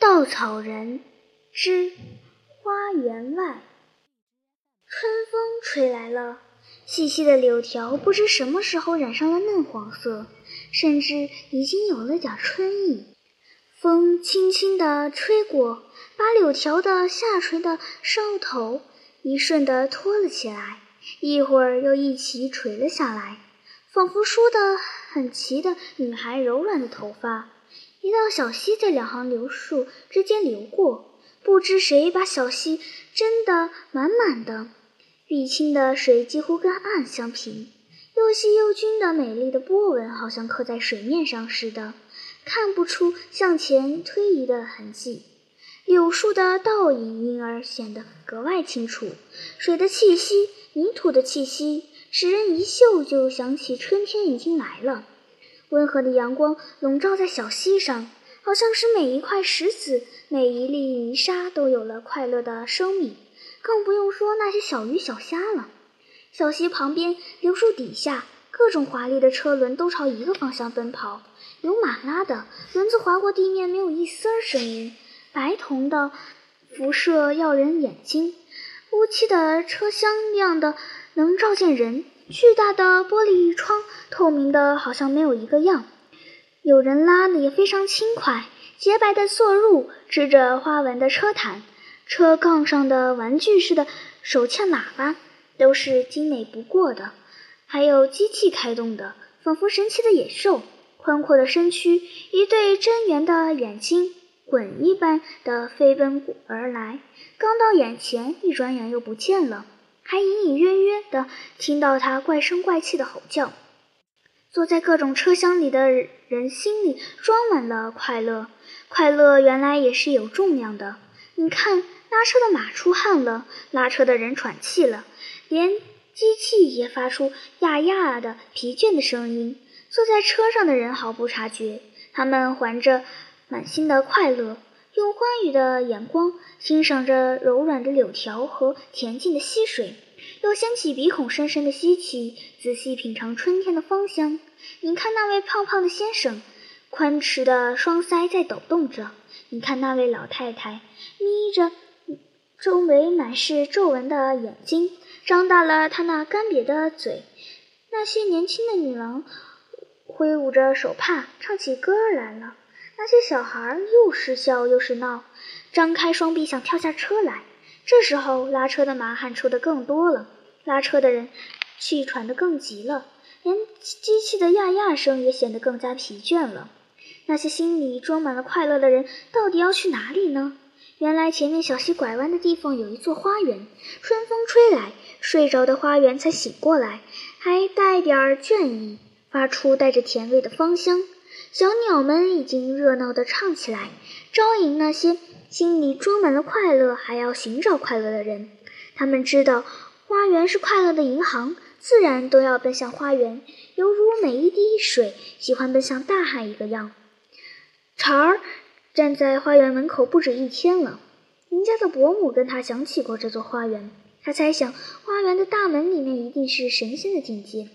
稻草人之花园外，春风吹来了，细细的柳条不知什么时候染上了嫩黄色，甚至已经有了点春意。风轻轻地吹过，把柳条的下垂的梢头一瞬地托了起来，一会儿又一起垂了下来，仿佛梳得很齐的女孩柔软的头发。一道小溪在两行柳树之间流过，不知谁把小溪斟得满满的，碧青的水几乎跟岸相平，又细又均的美丽的波纹，好像刻在水面上似的，看不出向前推移的痕迹。柳树的倒影因而显得格外清楚，水的气息、泥土的气息，使人一嗅就想起春天已经来了。温和的阳光笼罩在小溪上，好像使每一块石子、每一粒泥沙都有了快乐的生命。更不用说那些小鱼小虾了。小溪旁边，柳树底下，各种华丽的车轮都朝一个方向奔跑，有马拉的，轮子划过地面没有一丝儿声音；白铜的，辐射耀人眼睛；乌漆的车厢亮的能照见人。巨大的玻璃窗，透明的好像没有一个样。有人拉的也非常轻快，洁白的坐褥支着花纹的车毯，车杠上的玩具似的手欠喇叭都是精美不过的。还有机器开动的，仿佛神奇的野兽，宽阔的身躯，一对真圆的眼睛，滚一般的飞奔而来，刚到眼前，一转眼又不见了。还隐隐约约地听到他怪声怪气的吼叫。坐在各种车厢里的人心里装满了快乐，快乐原来也是有重量的。你看，拉车的马出汗了，拉车的人喘气了，连机器也发出呀呀的疲倦的声音。坐在车上的人毫不察觉，他们怀着满心的快乐。用欢愉的眼光欣赏着柔软的柳条和恬静的溪水，又掀起鼻孔深深的吸气，仔细品尝春天的芳香。你看那位胖胖的先生，宽弛的双腮在抖动着；你看那位老太太，眯着周围满是皱纹的眼睛，张大了她那干瘪的嘴。那些年轻的女郎挥舞着手帕，唱起歌来了。那些小孩又是笑又是闹，张开双臂想跳下车来。这时候，拉车的马汗出的更多了，拉车的人气喘得更急了，连机器的呀呀声也显得更加疲倦了。那些心里装满了快乐的人，到底要去哪里呢？原来，前面小溪拐弯的地方有一座花园。春风吹来，睡着的花园才醒过来，还带点倦意，发出带着甜味的芳香。小鸟们已经热闹地唱起来，招引那些心里装满了快乐还要寻找快乐的人。他们知道，花园是快乐的银行，自然都要奔向花园，犹如每一滴水喜欢奔向大海一个样。茶儿站在花园门口不止一天了。林家的伯母跟他讲起过这座花园，他猜想花园的大门里面一定是神仙的境界，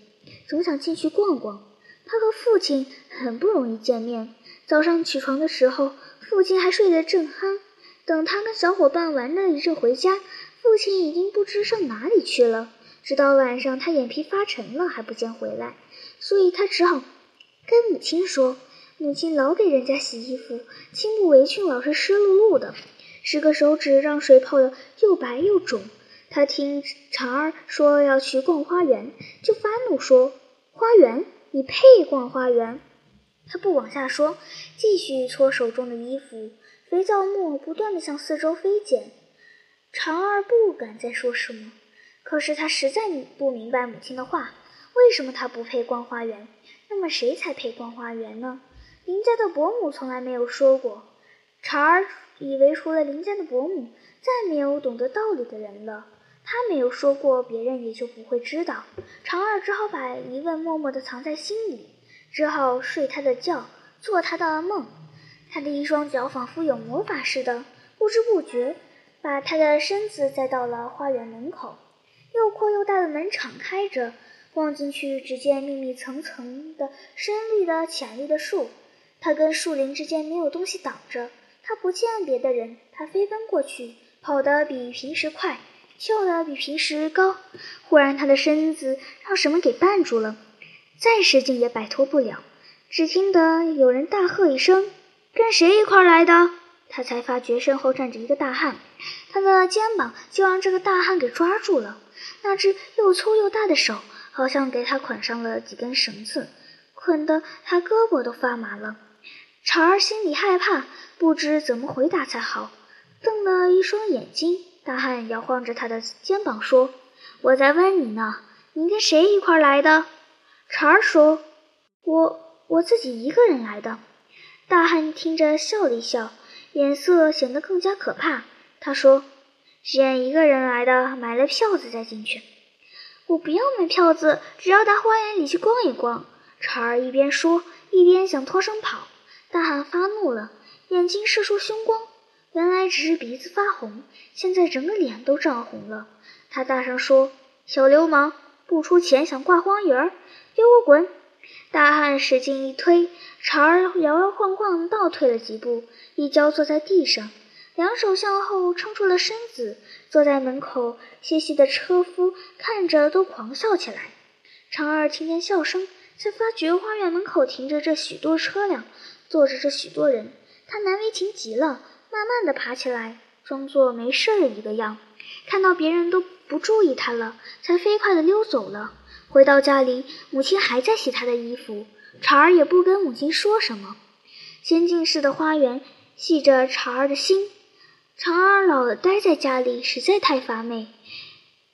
总想进去逛逛。他和父亲很不容易见面。早上起床的时候，父亲还睡得正酣。等他跟小伙伴玩了一阵回家，父亲已经不知上哪里去了。直到晚上，他眼皮发沉了还不见回来，所以他只好跟母亲说：“母亲老给人家洗衣服，青布围裙老是湿漉漉的，十个手指让水泡得又白又肿。”他听长儿说要去逛花园，就发怒说：“花园！”你配逛花园？他不往下说，继续搓手中的衣服，肥皂沫不断地向四周飞溅。长儿不敢再说什么，可是他实在不明白母亲的话，为什么他不配逛花园？那么谁才配逛花园呢？林家的伯母从来没有说过。长儿以为除了林家的伯母，再没有懂得道理的人了。他没有说过，别人也就不会知道。长儿只好把疑问默默地藏在心里，只好睡他的觉，做他的梦。他的一双脚仿佛有魔法似的，不知不觉把他的身子载到了花园门口。又阔又大的门敞开着，望进去，只见密密层层的深绿的、浅绿的树。他跟树林之间没有东西挡着，他不见别的人，他飞奔过去，跑得比平时快，跳得比平时高。忽然，他的身子让什么给绊住了，再使劲也摆脱不了。只听得有人大喝一声：“跟谁一块来的？”他才发觉身后站着一个大汉，他的肩膀就让这个大汉给抓住了。那只又粗又大的手，好像给他捆上了几根绳子，捆得他胳膊都发麻了。茶儿心里害怕，不知怎么回答才好，瞪了一双眼睛。大汉摇晃着他的肩膀说：“我在问你呢，你跟谁一块来的？”茶儿说：“我我自己一个人来的。”大汉听着笑了一笑。脸色显得更加可怕。他说：“先一个人来的，买了票子再进去。”我不要买票子，只要到花园里去逛一逛。茶儿一边说，一边想脱身跑。大汉发怒了，眼睛射出凶光。原来只是鼻子发红，现在整个脸都涨红了。他大声说：“小流氓，不出钱想挂花园，给我滚！”大汉使劲一推，长儿摇摇晃晃倒退了几步，一跤坐在地上，两手向后撑出了身子，坐在门口歇息的车夫看着都狂笑起来。长儿听见笑声，才发觉花园门口停着这许多车辆，坐着这许多人，他难为情极了，慢慢的爬起来，装作没事儿一个样，看到别人都不注意他了，才飞快的溜走了。回到家里，母亲还在洗他的衣服，茶儿也不跟母亲说什么。仙境似的花园系着茶儿的心，长儿老待在家里实在太乏味，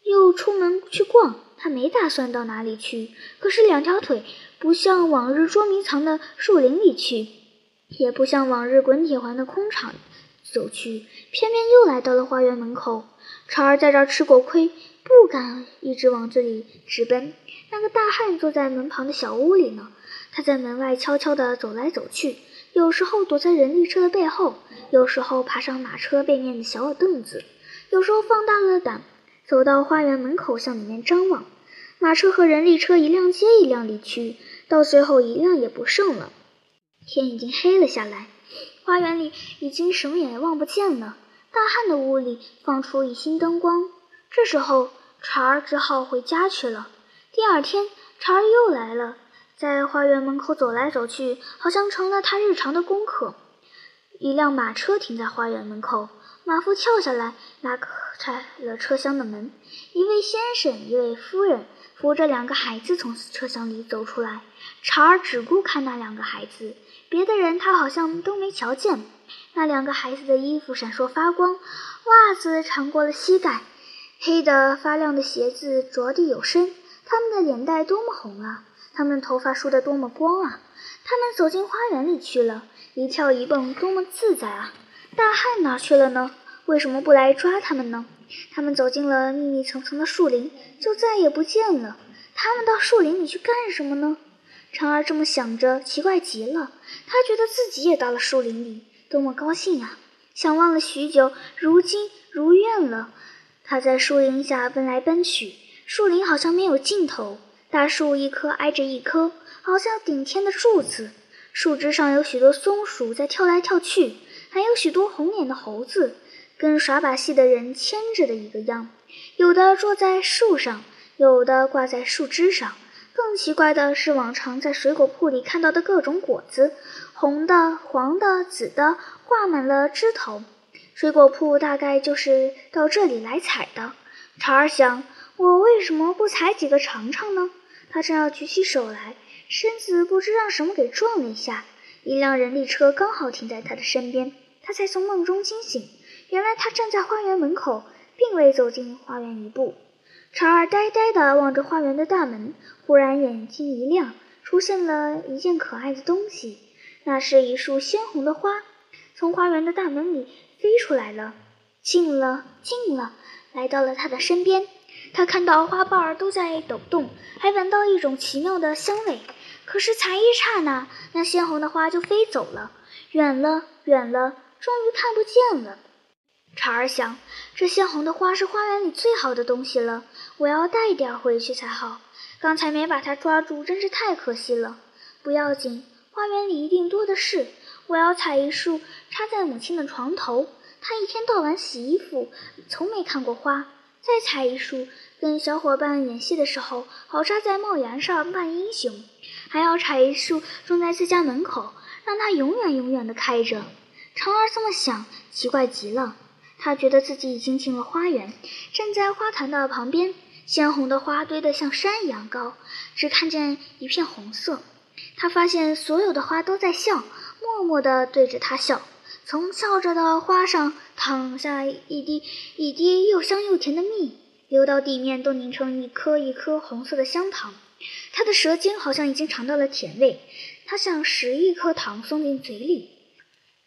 又出门去逛。他没打算到哪里去，可是两条腿不像往日捉迷藏的树林里去，也不像往日滚铁环的空场走去，偏偏又来到了花园门口。茶儿在这儿吃过亏。不敢一直往这里直奔。那个大汉坐在门旁的小屋里呢，他在门外悄悄地走来走去，有时候躲在人力车的背后，有时候爬上马车背面的小凳子，有时候放大了胆，走到花园门口向里面张望。马车和人力车一辆接一辆离去，到最后一辆也不剩了。天已经黑了下来，花园里已经什么也望不见了。大汉的屋里放出一星灯光。这时候，茶儿只好回家去了。第二天，茶儿又来了，在花园门口走来走去，好像成了他日常的功课。一辆马车停在花园门口，马夫跳下来，拉开了车厢的门。一位先生，一位夫人，扶着两个孩子从车厢里走出来。茶儿只顾看那两个孩子，别的人他好像都没瞧见。那两个孩子的衣服闪烁发光，袜子长过了膝盖。黑的发亮的鞋子着地有声，他们的脸蛋多么红啊！他们头发梳得多么光啊！他们走进花园里去了，一跳一蹦，多么自在啊！大汉哪去了呢？为什么不来抓他们呢？他们走进了密密层层的树林，就再也不见了。他们到树林里去干什么呢？长儿这么想着，奇怪极了。他觉得自己也到了树林里，多么高兴呀！想望了许久，如今如愿了。他在树荫下奔来奔去，树林好像没有尽头，大树一棵挨着一棵，好像顶天的柱子。树枝上有许多松鼠在跳来跳去，还有许多红脸的猴子，跟耍把戏的人牵着的一个样。有的坐在树上，有的挂在树枝上。更奇怪的是，往常在水果铺里看到的各种果子，红的、黄的、紫的，挂满了枝头。水果铺大概就是到这里来采的。查尔想，我为什么不采几个尝尝呢？他正要举起手来，身子不知让什么给撞了一下，一辆人力车刚好停在他的身边，他才从梦中惊醒。原来他站在花园门口，并未走进花园一步。茶儿呆呆地望着花园的大门，忽然眼睛一亮，出现了一件可爱的东西，那是一束鲜红的花，从花园的大门里。飞出来了，近了，近了，来到了他的身边。他看到花瓣儿都在抖动，还闻到一种奇妙的香味。可是才一刹那，那鲜红的花就飞走了，远了，远了，终于看不见了。茶儿想，这鲜红的花是花园里最好的东西了，我要带一点回去才好。刚才没把它抓住，真是太可惜了。不要紧，花园里一定多的是。我要采一束插在母亲的床头。她一天到晚洗衣服，从没看过花。再采一束，跟小伙伴演戏的时候，好插在帽檐上扮英雄。还要采一束，种在自家门口，让它永远永远的开着。长儿这么想，奇怪极了。他觉得自己已经进了花园，站在花坛的旁边，鲜红的花堆得像山一样高，只看见一片红色。他发现所有的花都在笑，默默地对着他笑。从笑着的花上淌下一滴一滴又香又甜的蜜，流到地面都凝成一颗一颗红色的香糖。他的舌尖好像已经尝到了甜味，他想拾一颗糖送进嘴里。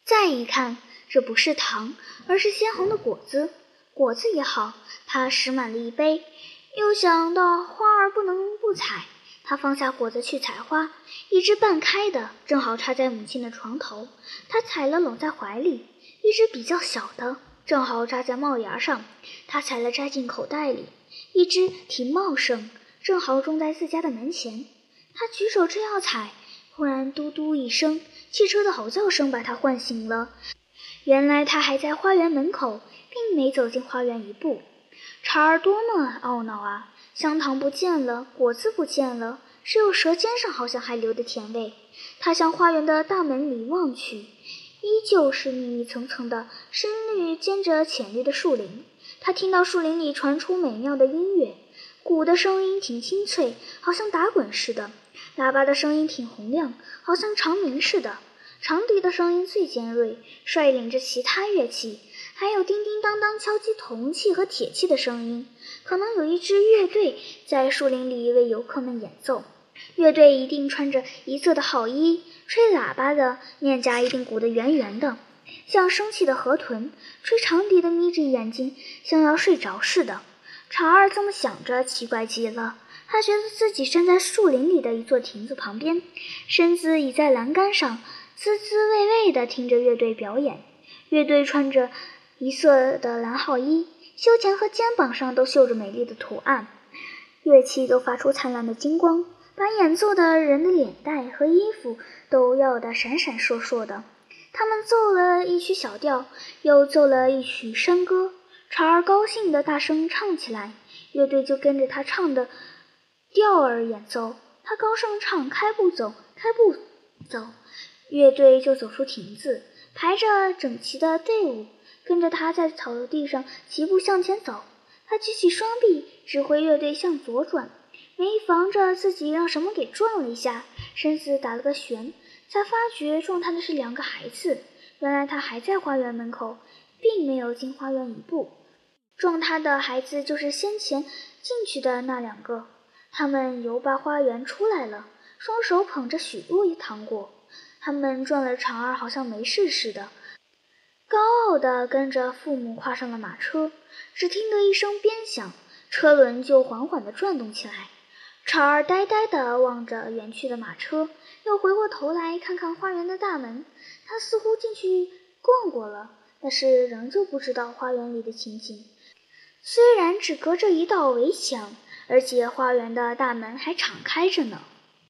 再一看。这不是糖，而是鲜红的果子。果子也好，他拾满了一杯。又想到花儿不能不采，他放下果子去采花。一只半开的，正好插在母亲的床头，他采了拢在怀里；一只比较小的，正好扎在帽檐上，他采了摘进口袋里；一只挺茂盛，正好种在自家的门前。他举手正要采，忽然嘟嘟一声，汽车的吼叫声把他唤醒了。原来他还在花园门口，并没走进花园一步。茶儿多么懊恼啊！香糖不见了，果子不见了，只有舌尖上好像还留着甜味。他向花园的大门里望去，依旧是密密层层的深绿兼着浅绿的树林。他听到树林里传出美妙的音乐，鼓的声音挺清脆，好像打滚似的；喇叭的声音挺洪亮，好像长鸣似的。长笛的声音最尖锐，率领着其他乐器，还有叮叮当当敲击铜器和铁器的声音。可能有一支乐队在树林里为游客们演奏。乐队一定穿着一色的号衣，吹喇叭的面颊一定鼓得圆圆的，像生气的河豚；吹长笛的眯着眼睛，像要睡着似的。长二这么想着，奇怪极了。他觉得自己站在树林里的一座亭子旁边，身子倚在栏杆上。滋滋味味地听着乐队表演，乐队穿着一色的蓝号衣，胸前和肩膀上都绣着美丽的图案，乐器都发出灿烂的金光，把演奏的人的脸蛋和衣服都耀得闪闪烁烁的。他们奏了一曲小调，又奏了一曲山歌。潮儿高兴地大声唱起来，乐队就跟着他唱的调儿演奏。他高声唱：“开步走，开步走。”乐队就走出亭子，排着整齐的队伍，跟着他在草地上齐步向前走。他举起双臂，指挥乐队向左转，没防着自己让什么给撞了一下，身子打了个旋，才发觉撞他的是两个孩子。原来他还在花园门口，并没有进花园一步。撞他的孩子就是先前进去的那两个，他们由八花园出来了，双手捧着许多糖果。他们撞了长儿，好像没事似的，高傲地跟着父母跨上了马车。只听得一声鞭响，车轮就缓缓地转动起来。长儿呆呆地望着远去的马车，又回过头来看看花园的大门。他似乎进去逛过了，但是仍旧不知道花园里的情景。虽然只隔着一道围墙，而且花园的大门还敞开着呢。